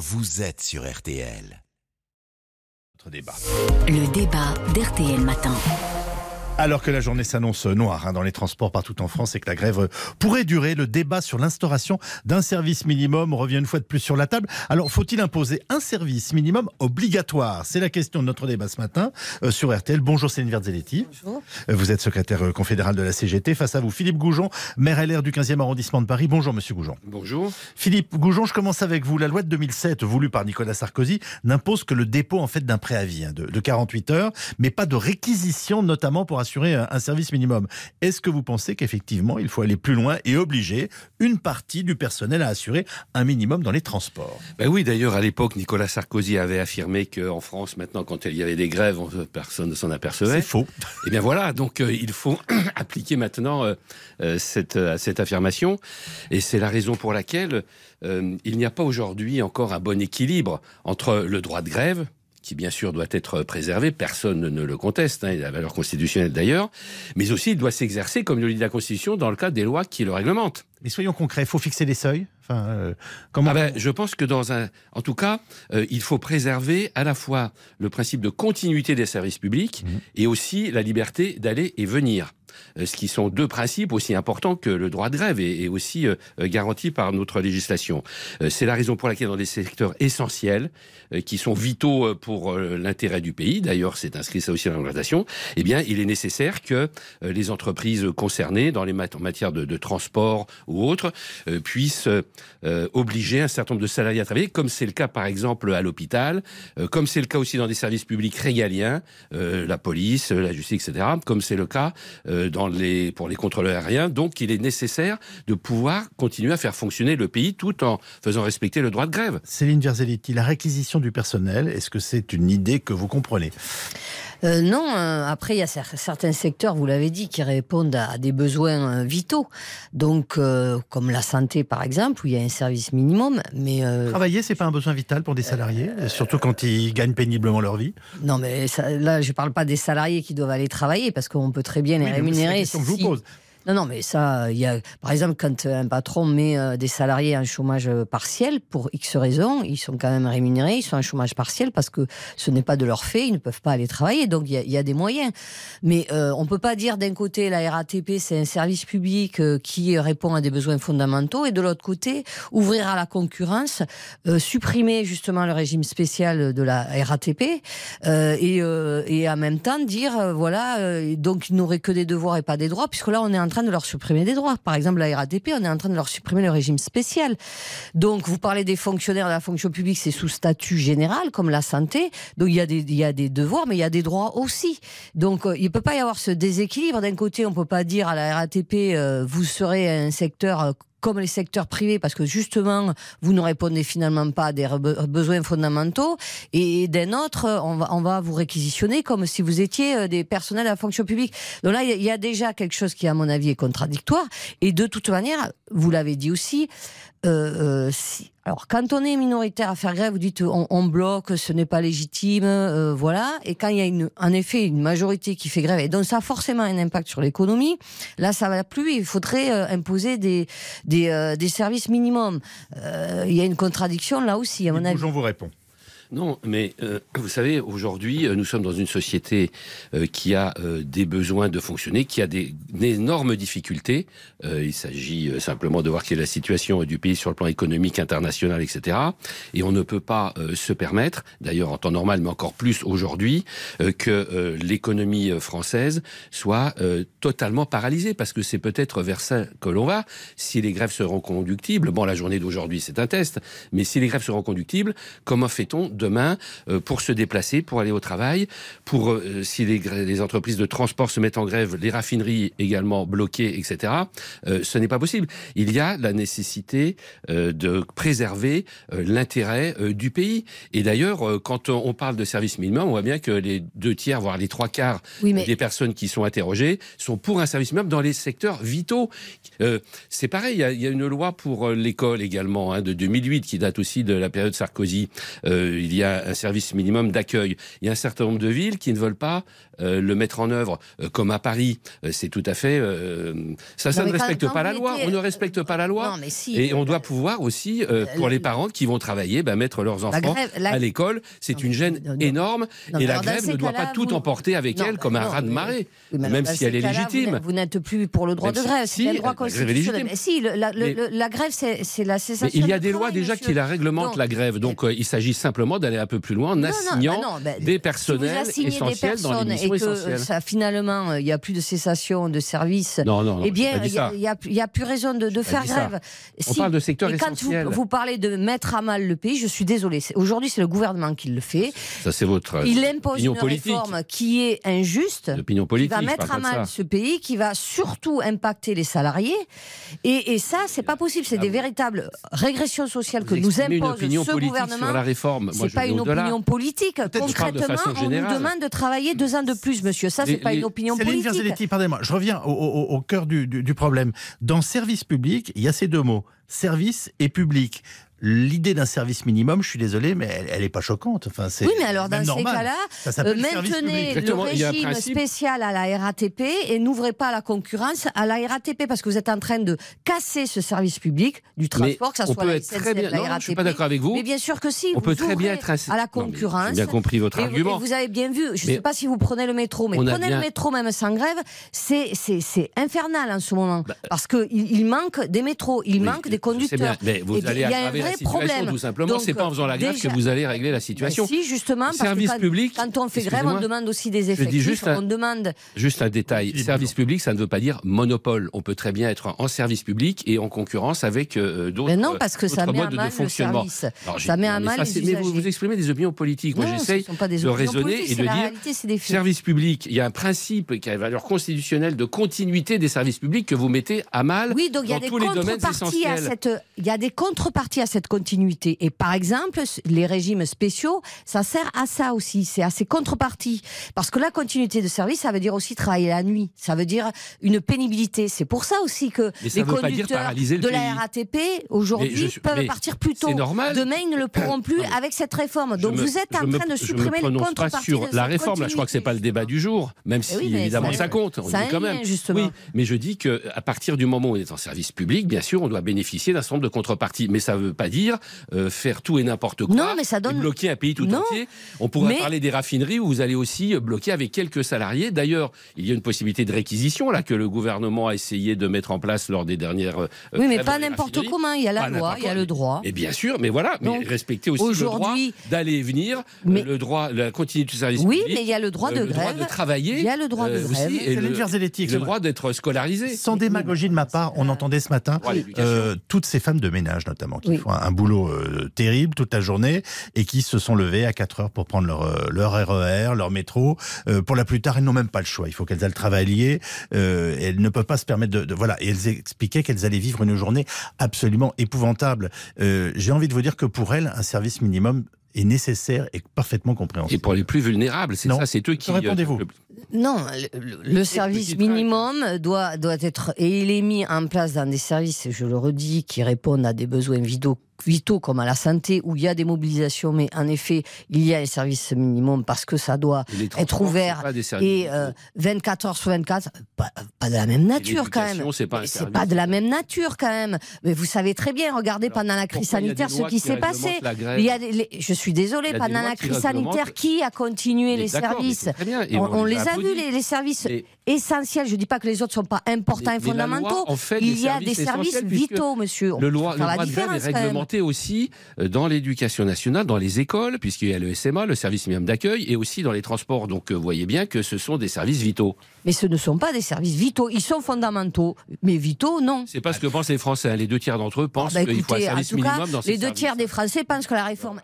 vous êtes sur RTL. Notre débat. Le débat d'RTL Matin. Alors que la journée s'annonce noire hein, dans les transports partout en France et que la grève pourrait durer, le débat sur l'instauration d'un service minimum revient une fois de plus sur la table. Alors, faut-il imposer un service minimum obligatoire? C'est la question de notre débat ce matin euh, sur RTL. Bonjour Céline Verzelletti. Bonjour. Euh, Vous êtes secrétaire euh, confédéral de la CGT. Face à vous, Philippe Goujon, maire LR du 15e arrondissement de Paris. Bonjour Monsieur Goujon. Bonjour. Philippe Goujon, je commence avec vous. La loi de 2007, voulue par Nicolas Sarkozy, n'impose que le dépôt en fait d'un préavis hein, de, de 48 heures, mais pas de réquisition, notamment pour assurer un, un service minimum. Est-ce que vous pensez qu'effectivement, il faut aller plus loin et obliger une partie du personnel à assurer un minimum dans les transports? Ben oui, d'ailleurs, à l'époque, Nicolas Sarkozy avait affirmé qu'en France, maintenant, quand il y avait des grèves, on- personne ne s'en C'est apercevait. faux. Et bien voilà, donc euh, il faut appliquer maintenant euh, euh, cette, euh, cette affirmation. Et c'est la raison pour laquelle euh, il n'y a pas aujourd'hui encore un bon équilibre entre le droit de grève, qui bien sûr doit être préservé, personne ne le conteste, hein, il a la valeur constitutionnelle d'ailleurs, mais aussi il doit s'exercer, comme le dit la Constitution, dans le cadre des lois qui le réglementent. Mais soyons concrets, il faut fixer des seuils? Enfin, euh, comment Ah ben, je pense que dans un, en tout cas, euh, il faut préserver à la fois le principe de continuité des services publics Mhm. et aussi la liberté d'aller et venir. Euh, ce qui sont deux principes aussi importants que le droit de grève et, aussi euh, euh, garantis par notre législation. C'est la raison pour laquelle dans des secteurs essentiels, qui sont vitaux pour l'intérêt du pays, d'ailleurs c'est inscrit ça aussi dans la réglementation, eh bien il est nécessaire que les entreprises concernées dans les mat- en matière de, transport ou autres euh, puissent obliger un certain nombre de salariés à travailler, comme c'est le cas par exemple à l'hôpital, comme c'est le cas aussi dans des services publics régaliens, la police, la justice, etc., comme c'est le cas les, pour les contrôleurs aériens. Donc il est nécessaire de pouvoir continuer à faire fonctionner le pays tout en faisant respecter le droit de grève. Céline Verzelletti, la réquisition du personnel, est-ce que c'est une idée que vous comprenez? Euh, non, euh, après, il y a cer- certains secteurs, vous l'avez dit, qui répondent à, des besoins euh, vitaux. Donc, euh, comme la santé, par exemple, où il y a un service minimum. Mais euh, Travailler, c'est pas un besoin vital pour des salariés, surtout quand ils gagnent péniblement leur vie. non, mais ça- là, je parle pas des salariés qui doivent aller travailler, parce qu'on peut très bien les Oui, mais c'est la rémunérer. question que je vous pose. Non, non, mais ça, il y a, par exemple, quand un patron met euh, des salariés en chômage partiel, pour X raisons, ils sont quand même rémunérés, ils sont en chômage partiel parce que ce n'est pas de leur fait, ils ne peuvent pas aller travailler, donc il y a, il y a des moyens. Mais euh, on peut pas dire d'un côté la RATP c'est un service public euh, qui répond à des besoins fondamentaux et de l'autre côté ouvrir à la concurrence, euh, supprimer justement le régime spécial de la RATP et, et en même temps dire voilà donc ils n'auraient que des devoirs et pas des droits puisque là on est en train de leur supprimer des droits. Par exemple la RATP on est en train de leur supprimer le régime spécial. Donc vous parlez des fonctionnaires de la fonction publique c'est sous statut général comme la santé donc il y a des il y a des devoirs mais il y a des droits aussi. Donc euh, il peut pas y avoir ce déséquilibre d'un côté on peut pas dire à la RATP euh, vous serez un secteur euh, comme les secteurs privés, parce que justement, vous ne répondez finalement pas à des re- besoins fondamentaux, et d'un autre, on va, on va vous réquisitionner comme si vous étiez euh, des personnels à la fonction publique. Donc là, il y a déjà quelque chose qui, à mon avis, est contradictoire, et de toute manière, vous l'avez dit aussi, euh, euh, si- alors quand on est minoritaire à faire grève, vous dites on, on bloque, ce n'est pas légitime, euh, voilà. Et quand il y a une, en effet une majorité qui fait grève, et donc ça a forcément un impact sur l'économie, là ça va plus. Il faudrait euh, imposer des des, euh, des services minimums. Euh, il y a une contradiction là aussi, à mon avis. Goujon vous répond. Non, mais euh, vous savez, aujourd'hui, euh, nous sommes dans une société euh, qui a euh, des besoins de fonctionner, qui a des, d'énormes difficultés. Euh, il s'agit simplement de voir quelle est la situation du pays sur le plan économique, international, etc. Et on ne peut pas se permettre, d'ailleurs en temps normal, mais encore plus aujourd'hui, que l'économie française soit totalement paralysée, parce que c'est peut-être vers ça que l'on va. Si les grèves seront conductibles, bon, la journée d'aujourd'hui, c'est un test, mais si les grèves seront conductibles, comment fait-on demain euh, pour se déplacer, pour aller au travail, pour euh, si les, entreprises de transport se mettent en grève, les raffineries également bloquées, etc. euh, ce n'est pas possible. Il y a la nécessité de préserver l'intérêt du pays. Et d'ailleurs, quand on parle de service minimum, on voit bien que les deux tiers, voire les trois quarts Oui, mais des personnes qui sont interrogées sont pour un service minimum dans les secteurs vitaux. Euh, c'est pareil, il y, a, il y a une loi pour l'école également hein, de 2008 qui date aussi de la période Sarkozy. Euh, il y a un service minimum d'accueil. Il y a un certain nombre de villes qui ne veulent pas euh, le mettre en œuvre, euh, comme à Paris. Euh, c'est tout à fait. ça, ça Non, ne respecte pas la loi. On ne respecte pas la loi. Non, mais si. Et on doit pouvoir aussi, pour les parents qui vont travailler, bah, mettre leurs enfants grève- la- à l'école. C'est une gêne non, énorme. Et la grève ne doit pas tout emporter avec elle comme un non, raz de mais- marée, Oui, mais alors, même si elle est légitime. Vous n'êtes plus pour le droit de grève, si, c'est un droit constitutionnel. si, la, grève, c'est la cessation. Il y a des lois déjà qui la réglementent, la grève. Donc il s'agit simplement d'aller un peu plus loin en assignant bah non, bah, des si personnels vous assignez des essentiels dans les personnes missions et que essentielles. ça, finalement, euh, il n'y a plus de cessation de service, Non, non, non. eh bien, il n'y a, plus raison de, faire grève. On Si- parle de secteur et quand essentiel. vous, vous parlez de mettre à mal le pays, je suis désolée. C'est- Aujourd'hui, c'est le gouvernement qui le fait. Ça, c'est votre Il impose une politique. réforme qui est injuste. L'opinion qui politique. va je mettre à mal ce pays, qui va surtout impacter les salariés. Et, et ça, c'est pas possible. C'est Ah des bon. véritables régressions sociales que nous impose ce politique gouvernement. sur la réforme. Moi, C'est pas une opinion politique. Concrètement, on nous demande de travailler deux ans de plus, monsieur. Ça, c'est pas une opinion politique. Pardonnez-moi, je reviens au, au- au cœur du, du- du problème. Dans service public, il y a ces deux mots, service et public. L'idée d'un service minimum, je suis désolé, mais elle n'est pas choquante. Enfin, c'est Oui, mais alors dans ces normal. cas-là, Ça s'appelle euh, maintenez le il régime spécial à la RATP et n'ouvrez pas la concurrence à la RATP parce que vous êtes en train de casser ce service public du transport, que ce on soit peut la être très SNCF, bien. la Non, RATP. je suis pas d'accord avec vous. Mais bien sûr que si. On vous peut très bien être insi- à la mais concurrence. J'ai bien compris votre Et vous, argument. et vous avez bien vu, je ne Mais sais pas si vous prenez le métro, mais prenez bien- le métro même sans grève, c'est c'est- c'est infernal en ce moment. parce qu'il il manque des métros, il Bah, Oui, manque des conducteurs. bien, mais vous Et allez il aggraver vrai problème. tout simplement. C'est pas en faisant la grève déjà- que vous allez régler la situation. Ben si, justement, parce Service que quand, public, quand on fait grève, on demande aussi des dis effectifs. juste un- On demande. Juste un détail. Service public, ça ne veut pas dire monopole. On peut très bien être en service public et en concurrence avec euh, d'autres Mais non, parce que ça d'autres met à modes de mal le service. Alors, Ça met à mal ça, les Mais vous, exprimez des opinions politiques. Moi, j'essaye de raisonner et de la dire réalité, c'est des faits. service public. Il y a un principe qui a une valeur constitutionnelle de continuité des services publics que vous mettez à mal Oui, donc il y a des tous les domaines contreparties à cette, il y a des contreparties à cette continuité. Et par exemple, les régimes spéciaux, ça sert à ça aussi. C'est à ces contreparties. Parce que la continuité de service, ça veut dire aussi travailler la nuit. Ça veut dire une pénibilité. C'est pour ça aussi que Mais les conducteurs le de la. RATP aujourd'hui je suis- peuvent mais partir plus tôt. c'est normal. Demain, ils ne le pourront plus avec cette réforme. Je Donc me- vous êtes en je me- train de je me supprimer les prononce pas sur la cette réforme. Là, je crois que c'est pas le débat du jour, même si oui, évidemment ça- compte. On ça dit quand même. lien, justement. Oui, mais je dis que à partir du moment où on est en service public, bien sûr, on doit bénéficier d'un certain nombre de contreparties. Mais ça ne veut pas dire euh, faire tout et n'importe quoi. Non, mais ça donne- et bloquer un pays tout Non. entier. On pourrait Mais- parler des raffineries où vous allez aussi euh, bloquer avec quelques salariés. D'ailleurs, il y a une possibilité de réquisition là que le gouvernement a essayé de mettre en place lors des dernières. euh, Oui, mais pas n'importe comment. Il y a la Pas loi, il y a le droit. Et bien sûr, mais voilà, mais Donc, respecter aussi le droit aujourd'hui- d'aller et venir, euh, Mais- le droit, la continuité du service Oui, public. mais il y a le droit euh, de le droit grève. de travailler. Il y a le droit de grève. aussi, et le, le droit d'être scolarisé. Sans démagogie de ma part, on entendait ce matin Droit euh, toutes ces femmes de ménage notamment qui Oui. font un, un boulot euh, terrible toute la journée et qui se sont levées à 4 heures pour prendre leur, euh, leur RER, leur métro. Euh, pour la plus tard, elles n'ont même pas le choix. Il faut qu'elles aillent travailler. Euh, et elles ne peuvent pas se permettre de, de- voilà. Et elles expliquaient qu'elles allaient vivre une journée absolument épouvantable. Euh, J'ai envie de vous dire que pour elles, un service minimum est nécessaire et parfaitement Et compréhensible. pour les plus vulnérables, c'est ça, c'est eux qui. Répondez-vous Non, le, le- service minimum doit, doit être. Et il est mis en place dans des services, je le redis, qui répondent à des besoins vitaux, vitaux comme à la santé, où il y a des mobilisations, mais en effet, il y a un service minimum parce que ça doit être ouvert services et vitaux. euh, 24 heures sur 24, pas, pas de la même nature quand même. c'est pas de la même nature quand même. Mais vous savez très bien, regardez Alors, pendant la crise sanitaire ce qui s'est passé. Il y a des- les- je suis des pendant la crise sanitaire, qui a continué les services on, les a vus, les, les services essentiels. Je ne dis pas que les autres ne sont pas importants et fondamentaux. en fait Il y a des services vitaux, monsieur. On Le, loi, le droit de grève est réglementé aussi euh, dans l'éducation nationale, dans les écoles, puisqu'il y a le SMA, le service minimum d'accueil, et aussi dans les transports. Donc, euh, vous voyez bien que ce sont des services vitaux. Mais ce ne sont pas des services vitaux. Ils sont fondamentaux. Mais vitaux, non. C'est pas ce que pensent les Français. hein. Les deux tiers d'entre eux pensent Ah bah qu'il faut un service tout cas, minimum dans ces les deux services. tiers des Français pensent que la réforme